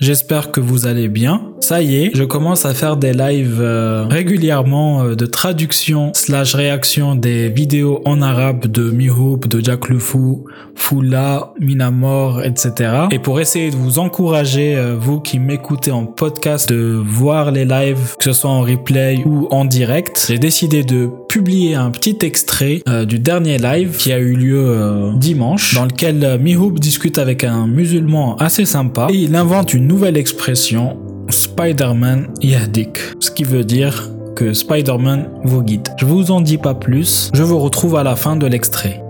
j'espère que vous allez bien. Ça y est, je commence à faire des lives euh, régulièrement euh, de traduction slash réaction des vidéos en arabe de Mihoub, de Jack Le Fou, Foula, Minamor, etc. Et pour essayer de vous encourager, euh, vous qui m'écoutez en podcast, de voir les lives, que ce soit en replay ou en direct, j'ai décidé de publier un petit extrait du dernier live qui a eu lieu dimanche, dans lequel Mihoub discute avec un musulman assez sympa et il invente une nouvelle expression Spider-Man Yahdik, ce qui veut dire que Spider-Man vous guide. Je vous en dis pas plus, je vous retrouve à la fin de l'extrait.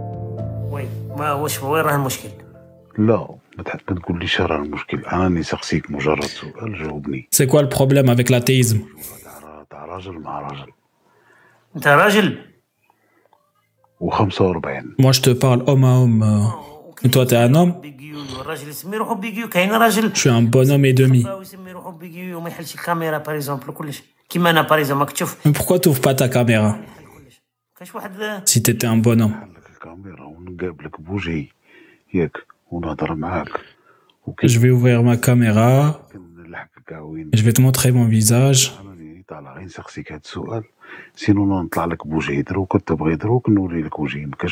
C'est quoi le problème avec l'athéisme Moi je te parle homme à homme. Et toi, t'es un homme Je suis un bonhomme et demi. Mais pourquoi t'ouvres pas ta caméra Si t'étais un bonhomme. Je vais ouvrir ma caméra. Je vais te montrer mon visage.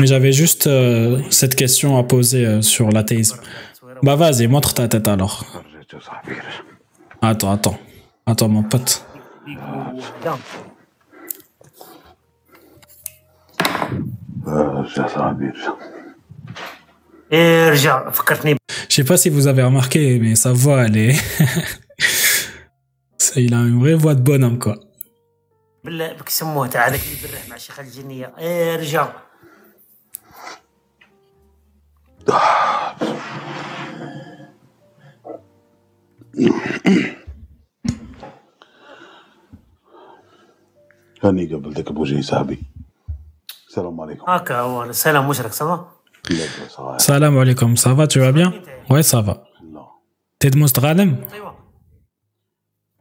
Mais j'avais juste euh, cette question à poser euh, sur l'athéisme. Bah vas-y, montre ta tête alors. Attends, attends. Attends, mon pote. Je sais pas si vous avez remarqué, mais sa voix, elle est... Il a une vraie voix de bonhomme, quoi. بالله بك سموه تعالى هذاك اللي مع الشيخ الجنية. إيه رجال هاني قبل ذاك أبو جي صاحبي. السلام عليكم. هكا هو. السلام مشرك صافا؟ السلام عليكم. صافا تو بيان إيه؟ وي صافا. لا. غانم ايوا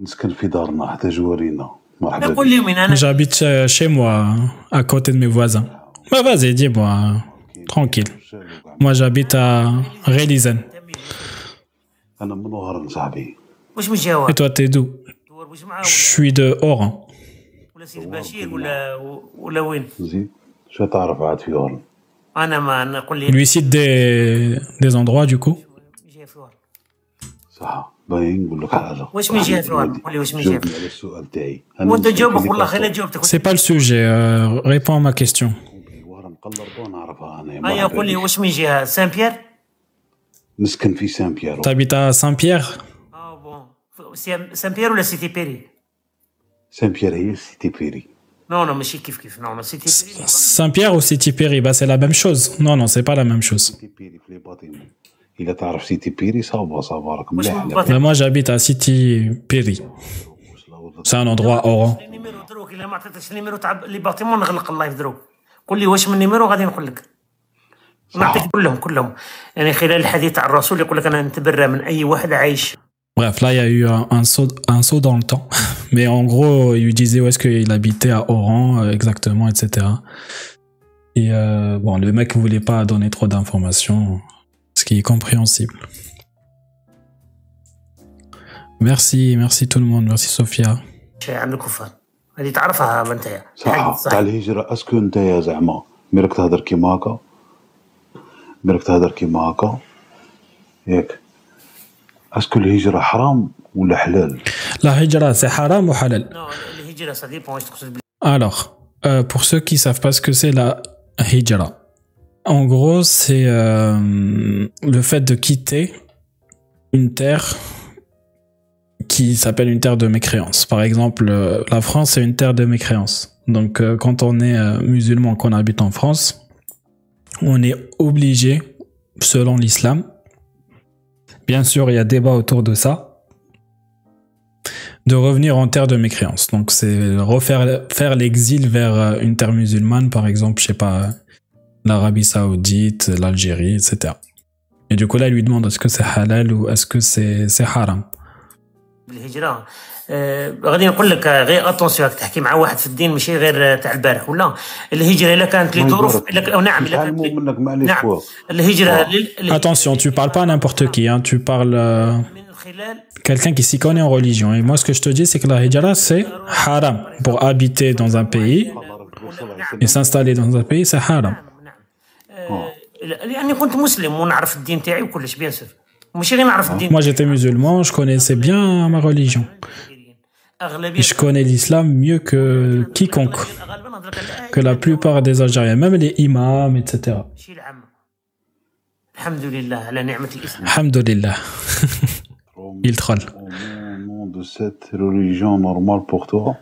نسكن في دارنا حتى جوارينا. مرحبا قول لي وين انا J'habite euh, chez moi, à côté de mes voisins. Bah vas-y, dis-moi, tranquille. Moi, j'habite à Rélizen. انا من وهران صاحبي واش من جهه Et toi, t'es d'où دور واش معاه Je ولا suis de Oran. ولا سيدي بشير ولا ولا وين زيد شو تعرف عاد في وهران انا ما نقول Il لي lui cite des, des endroits, du coup. Bah, c'est pas le sujet. Euh, réponds à ma question. Saint-Pierre? T'habites à Saint-Pierre? Saint-Pierre ou la cité Péry Saint-Pierre et cité Péry. Non, non, mais c'est kif kif. Non, non, cité Péry. Saint-Pierre ou cité Péry, bah, c'est la même chose. Non, non, c'est pas la même chose. سيتي بيري في لي باتيمون اذا تعرف سيتي بيري صافا صافا راك واش مليح من لا. باتي Mais moi, j'habite à City Perry. C'est un endroit à Oran. النيميرو دروك الا ما عطيتكش النيميرو تاع لي باتيمون نغلق اللايف دروك قول لي واش من نيميرو غادي نقول لك نعطيك كلهم كلهم يعني خلال الحديث تاع الرسول يقول لك انا نتبرى من اي واحد عايش Bref, là, il y a eu un, un saut, un saut dans le temps. Mais en gros, il lui disait où est-ce qu'il habitait à Oran, euh, exactement, etc. Et euh, bon, le mec voulait pas donner trop d'informations, ce qui est compréhensible. Merci, merci tout le monde, merci Sophia. شي عند الكفار هذه تعرفها انت صح تاع الهجرة اسكو انت يا زعما ميرك تهضر كيما هكا ميرك تهضر كيما هكا ياك اسكو الهجرة حرام ولا حلال La hijra, c'est haram ou halal نو الهجره سا ديبون واش تقصد Alors, euh, pour ceux qui savent pas ce que c'est la hijra, en gros, c'est euh, le fait de quitter une terre qui s'appelle une terre de mécréance. Par exemple, euh, la France, c'est une terre de mécréance. Donc, euh, quand on est musulman, qu'on habite en France, on est obligé, selon l'islam, bien sûr, il y a débat autour de ça, de revenir en terre de mécréance. Donc c'est refaire faire l'exil vers une terre musulmane, par exemple, je sais pas, l'Arabie Saoudite, l'Algérie, etc. Et du coup là, il lui demande est-ce que c'est halal ou est-ce que c'est c'est haram. بالهجره الهجره آه، غادي نقول لك آه، غير اتونسيون راك تحكي مع واحد في الدين ماشي غير آه، تاع البارح ولا الهجره الا كانت الله لظروف يبارك إلا ك- أو نعم الا نتعلموا كانت منك معليش نعم خويا. الهجره آه. لل- ال- Attention, tu parles pas à n'importe qui, hein, tu parles euh, من خلال quelqu'un qui s'y connaît en religion. Et moi, ce que je te dis, c'est que la hijra, c'est haram. Pour habiter dans un pays et s'installer dans un pays, c'est haram. Moi j'étais musulman, je connaissais bien ma religion. Je connais l'islam mieux que quiconque, que la plupart des Algériens, même les imams, etc. Alhamdulillah. Il troll. Au de cette religion normale pour toi.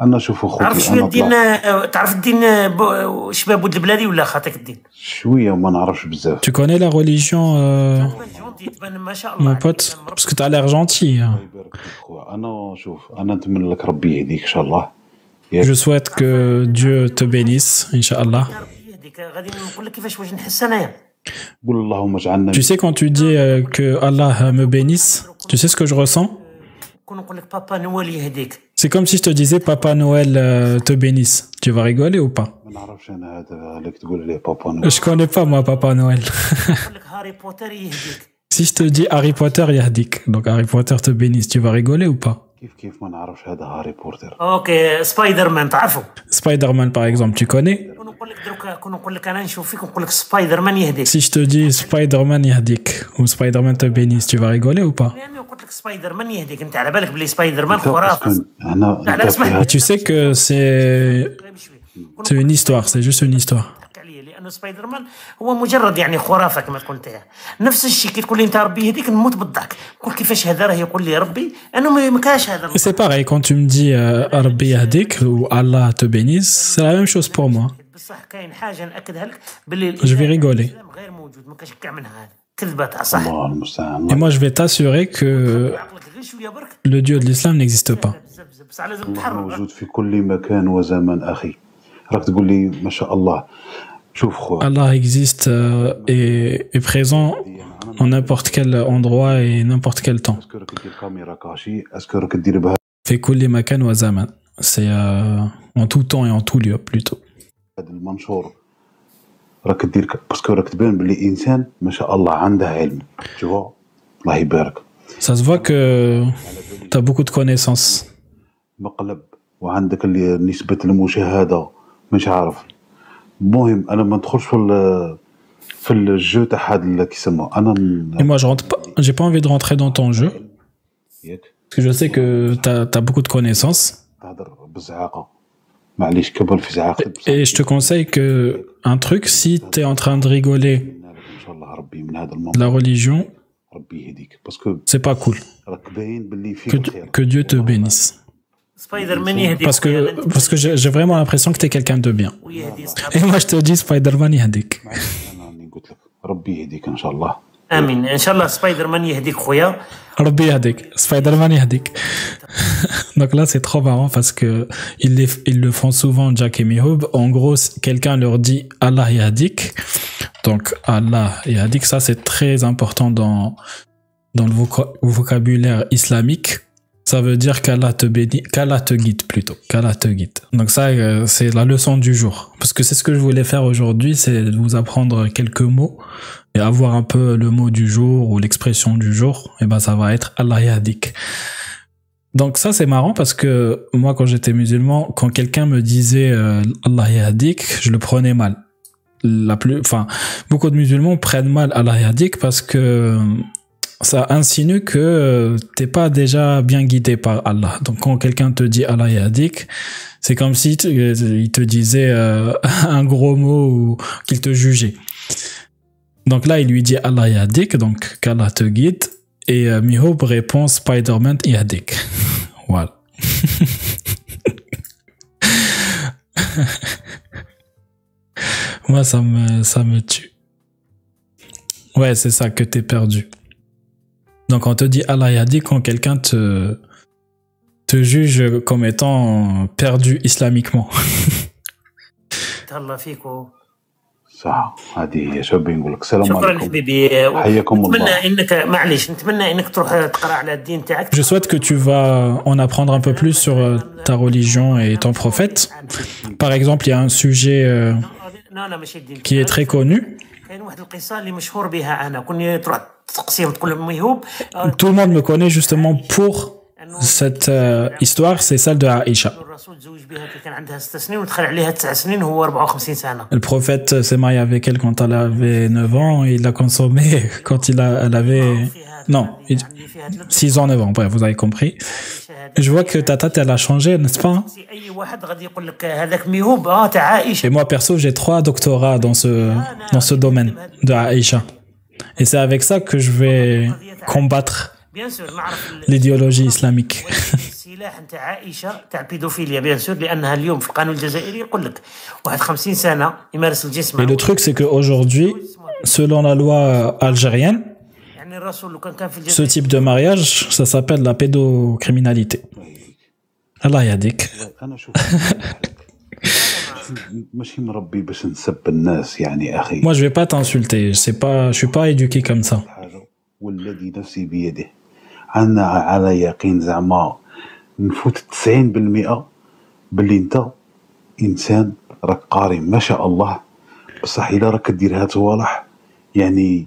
انا شوف تعرف اخوتي شويه انا الدين طلعت آه، تعرف الدين آه، ب- شباب ود البلادي ولا خاطيك الدين شويه ما نعرفش بزاف Tu connais la religion, euh, تبان جونتي تبان ما شاء الله mon pote Parce que t'as l'air gentil. hein. الله يبارك فيك خويا انا شوف انا نتمنى لك ربي يهديك ان شاء الله Je souhaite que Dieu te bénisse, Inch'Allah. ربي يهديك غادي نقول لك كيفاش واش نحس انايا قول اللهم اجعلنا Tu sais, quand tu dis euh, que Allah me bénisse, tu sais ce que je ressens كون نقول لك بابا نوال يهديك c'est comme si je te disais Papa Noël euh, te bénisse. Tu vas rigoler ou pas? Je connais pas moi Papa Noël. si je te dis Harry Potter Yahdik, donc Harry Potter te bénisse, tu vas rigoler ou pas? Ok, Spider-Man, Spider-Man par exemple, tu connais? كون نقول لك دروك كون نقول لك انا نشوف فيك ونقول لك سبايدر مان يهديك Si je te dis Spider-Man Yahdik ou Spider-Man te bénisse, tu vas rigoler ou pas لاني قلت لك سبايدر مان يهديك انت على بالك بلي سبايدر مان انت خرافه اسكن هنا لا، انت اسمح في لي. هذا Tu sais que c'est غير بشوي كون c'est une histoire, c'est juste une histoire. تحكي عليا لانه سبايدر مان هو مجرد يعني خرافه كما تقول انت نفس الشيء كي تقول لي انت ربي يهديك نموت بالضحك نقول كيفاش هذا راه يقول لي ربي انه ما ما كاش هذا Et c'est pareil, quand tu me dis euh, Rabbi Yahdik ou Allah te bénisse, c'est la même chose pour moi. Je vais rigoler. Et moi, je vais t'assurer que le Dieu de l'islam n'existe pas. Allah existe euh, et est présent en n'importe quel endroit et n'importe quel temps. C'est euh, en tout temps et en tout lieu plutôt. هذا المنشور. راك دير باسكو راك تبان بلي إنسان ما شاء الله عنده علم. تشوفوا الله يبارك. سا سوا ك تا بوكو دو كونيسونس مقلب. وعندك اللي نسبة المشاهدة. مش عارف. المهم أنا ما ندخلش في في الجو تاع هذا اللي كيسموه. أنا مو جو با جي با انفي دو رونتري دون تون جو Parce que je sais que tu as, beaucoup de connaissances. Et je te conseille que un truc, si tu es en train de rigoler la religion, c'est pas cool. Que, Dieu te bénisse. Parce que, parce que j'ai vraiment l'impression que tu es quelqu'un de bien. Et moi, je te dis Spider-Man Yadik. انا راني قلت لك ربي يهديك ان شاء الله امين ان شاء الله سبايدر مان يهديك خويا Rabbi Yahdik. Spider-Man Yahdik. Donc là, c'est trop marrant parce que ils, les- ils le font souvent, Jack et Mihoub. En gros, si quelqu'un leur dit Allah Yahdik. Donc, Allah Yahdik, ça, c'est très important dans, dans le voca- vocabulaire islamique. Ça veut dire qu'Allah te bénit, qu'Allah te guide plutôt, qu'Allah te guide. Donc ça, euh, c'est la leçon du jour. Parce que c'est ce que je voulais faire aujourd'hui, c'est vous apprendre quelques mots et avoir un peu le mot du jour ou l'expression du jour. Et ben ça va être Allah Yahdik. Donc ça c'est marrant parce que moi quand j'étais musulman, quand quelqu'un me disait euh, Allah Yahdik, je le prenais mal. La plus, enfin, beaucoup de musulmans prennent mal Allah Yahdik parce que ça insinue que euh, t'es pas déjà bien guidé par Allah. Donc quand quelqu'un te dit Allah Yahdik, c'est comme si euh, il te disait euh, un gros mot ou qu'il te jugeait. Donc là, il lui dit Allah Yahdik, donc qu'Allah te guide. Et euh, Mihoub répond Spider-Man Yahdik. voilà. Moi, ça me, ça me tue. Ouais, c'est ça que t'es perdu. Donc on te dit Allah Yahdik quand quelqu'un te, te juge comme étant perdu islamiquement. تهلا فيك و- صح هذه هي شباب نقول لك السلام شكرا عليكم حبيبي حياكم الله. نتمنى انك معليش نتمنى انك تروح تقرا على الدين تاعك Je souhaite que tu vas en apprendre un peu plus sur euh, ta religion et ton prophète. Par exemple, il y a un sujet euh, لا لا ماشي الدين qui est très connu. Tout le monde me connaît justement pour cette euh, histoire, c'est celle de Aïcha. Le prophète s'est marié avec elle quand elle avait 9 ans, il l'a consommée quand il elle avait Non, il- اللي فيها ثلاث 6 ans, 9 ans, bref, vous avez compris. شهادات Je vois que ta tête, elle a changé, n'est-ce pas اي واحد غادي يقول لك هذاك ميهوب اه تاع عائشه Et moi, perso, j'ai trois doctorats dans ce, dans ce domaine de Aïcha. Et c'est avec ça que je vais combattre بيان سور نعرف ال- l'idéologie islamique. السلاح نتاع عائشه تاع البيدوفيليا بيان سور لانها اليوم في القانون الجزائري يقول لك واحد 50 سنه يمارس الجنس Et مع le truc, c'est qu'aujourd'hui, selon la loi algérienne, ce الجزائر type de mariage, ça s'appelle la pédocriminalité. Allah yadik. انا شوف ماشي مربي باش نسب الناس يعني اخي Moi, je vais pas t'insulter. C'est pas, je suis pas éduqué comme ça. حاجه والذي نفسي بيده انا على يقين زعما نفوت 90% باللي انت انسان راك قاري ما شاء الله بصح الا راك دير هاد صوالح يعني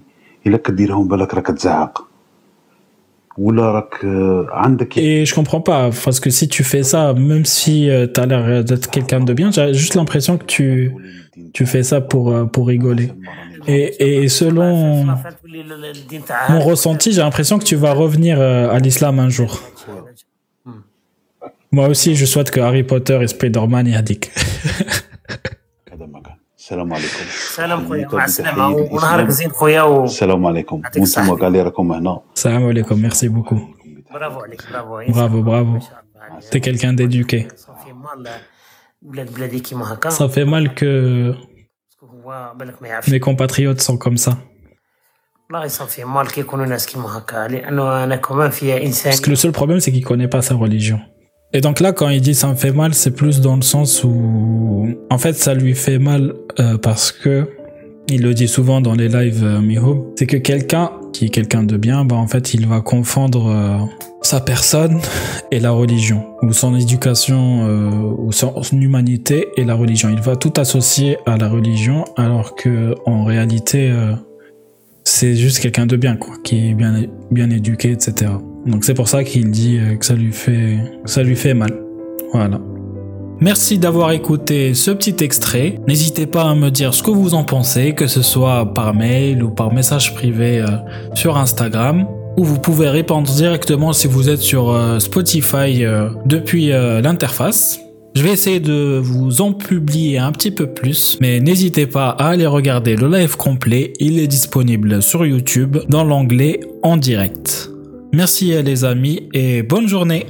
Et je comprends pas, parce que si tu fais ça, même si euh, tu as l'air d'être quelqu'un de bien, j'ai juste l'impression que tu, fais ça pour, euh, rigoler. Et, selon mon ressenti, j'ai l'impression que tu vas revenir euh, à l'islam un jour. Hmm. Moi aussi, je souhaite que Harry Potter et Spider-Man y. هذا ما كان السلام عليكم سلام خويا حييكم مع السلامه بتحية ونهارك الإسلام. زين خويا و... السلام عليكم يعطيك الصحة. وانتم قال لي راكم هنا Salam alaikum, merci beaucoup. برافو عليك برافو Bravo, bravo. ما شاء الله عليك. T'es quelqu'un d'éduqué. صافي مال بلاد بلادي كيما هكا Ça fait mal que هو بالك ما يعرفش mes compatriotes sont comme ça. والله صافي مال كيكونوا ناس كيما هكا لانه انا كمان فيها انسان Parce que le seul problème, c'est qu'il connaît pas sa religion. Et donc là, quand il dit ça me fait mal, c'est plus dans le sens où, en fait, ça lui fait mal euh, parce que il le dit souvent dans les lives euh, Miho, c'est que quelqu'un qui est quelqu'un de bien, bah en fait, il va confondre euh, sa personne et la religion, ou son éducation, euh, ou son, humanité et la religion. Il va tout associer à la religion, alors que en réalité, c'est juste quelqu'un de bien, quoi, qui est bien, bien éduqué, etc. Donc c'est pour ça qu'il dit euh, que ça lui fait, ça lui fait mal. Voilà. Merci d'avoir écouté ce petit extrait. N'hésitez pas à me dire ce que vous en pensez, que ce soit par mail ou par message privé euh, sur Instagram, ou vous pouvez répondre directement si vous êtes sur euh, Spotify depuis l'interface. Je vais essayer de vous en publier un petit peu plus, mais n'hésitez pas à aller regarder le live complet. Il est disponible sur YouTube dans l'onglet en direct. Merci les amis et bonne journée